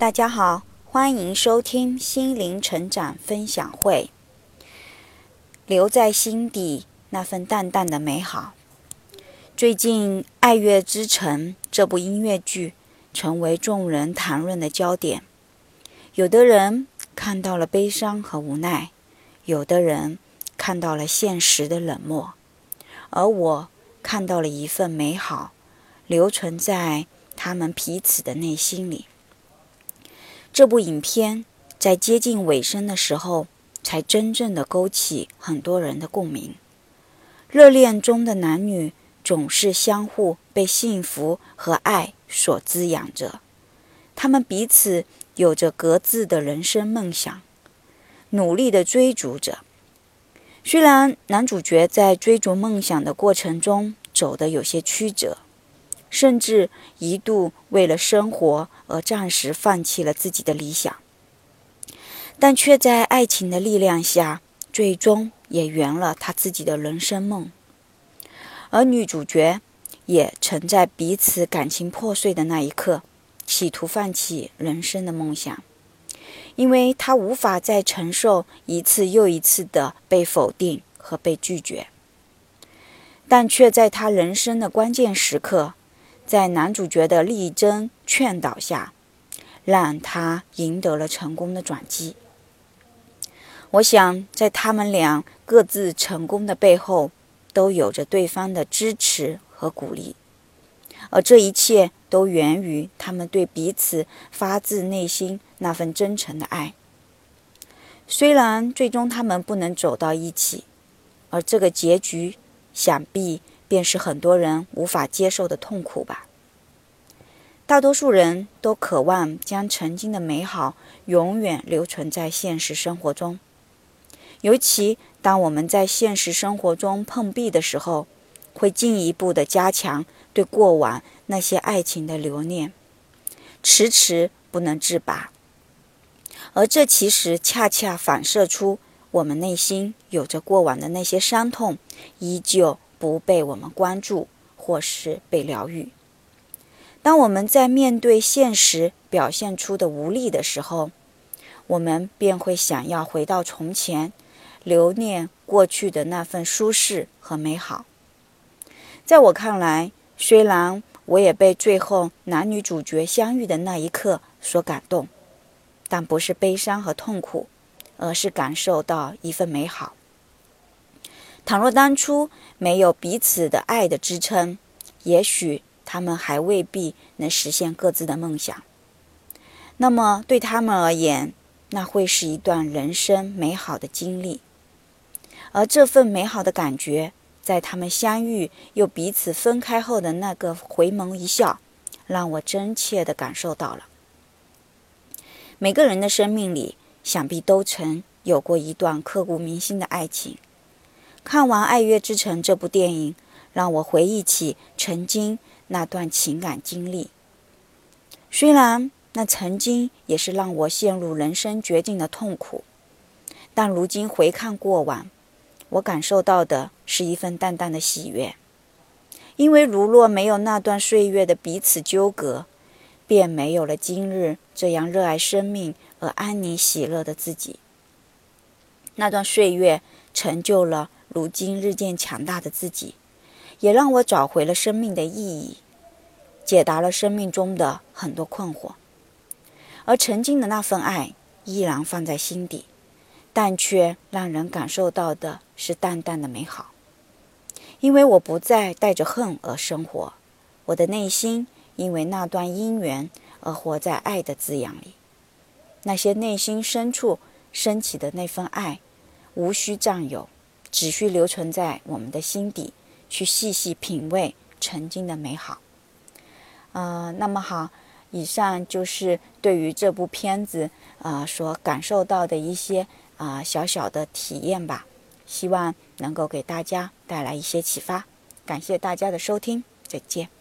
大家好，欢迎收听心灵成长分享会。留在心底那份淡淡的美好。最近《爱乐之城》这部音乐剧成为众人谈论的焦点。有的人看到了悲伤和无奈，有的人看到了现实的冷漠，而我看到了一份美好，留存在他们彼此的内心里。这部影片在接近尾声的时候，才真正的勾起很多人的共鸣。热恋中的男女总是相互被幸福和爱所滋养着，他们彼此有着各自的人生梦想，努力的追逐着。虽然男主角在追逐梦想的过程中走得有些曲折。甚至一度为了生活而暂时放弃了自己的理想，但却在爱情的力量下，最终也圆了他自己的人生梦。而女主角也曾在彼此感情破碎的那一刻，企图放弃人生的梦想，因为她无法再承受一次又一次的被否定和被拒绝，但却在她人生的关键时刻。在男主角的力争劝导下，让他赢得了成功的转机。我想，在他们俩各自成功的背后，都有着对方的支持和鼓励，而这一切都源于他们对彼此发自内心那份真诚的爱。虽然最终他们不能走到一起，而这个结局想必。便是很多人无法接受的痛苦吧。大多数人都渴望将曾经的美好永远留存在现实生活中，尤其当我们在现实生活中碰壁的时候，会进一步的加强对过往那些爱情的留念，迟迟不能自拔。而这其实恰恰反射出我们内心有着过往的那些伤痛，依旧。不被我们关注，或是被疗愈。当我们在面对现实表现出的无力的时候，我们便会想要回到从前，留念过去的那份舒适和美好。在我看来，虽然我也被最后男女主角相遇的那一刻所感动，但不是悲伤和痛苦，而是感受到一份美好。倘若当初没有彼此的爱的支撑，也许他们还未必能实现各自的梦想。那么对他们而言，那会是一段人生美好的经历。而这份美好的感觉，在他们相遇又彼此分开后的那个回眸一笑，让我真切地感受到了。每个人的生命里，想必都曾有过一段刻骨铭心的爱情。看完《爱乐之城》这部电影，让我回忆起曾经那段情感经历。虽然那曾经也是让我陷入人生绝境的痛苦，但如今回看过往，我感受到的是一份淡淡的喜悦。因为如若没有那段岁月的彼此纠葛，便没有了今日这样热爱生命而安宁喜乐的自己。那段岁月成就了。如今日渐强大的自己，也让我找回了生命的意义，解答了生命中的很多困惑。而曾经的那份爱依然放在心底，但却让人感受到的是淡淡的美好。因为我不再带着恨而生活，我的内心因为那段姻缘而活在爱的滋养里。那些内心深处升起的那份爱，无需占有。只需留存在我们的心底，去细细品味曾经的美好。呃，那么好，以上就是对于这部片子啊所感受到的一些啊小小的体验吧，希望能够给大家带来一些启发。感谢大家的收听，再见。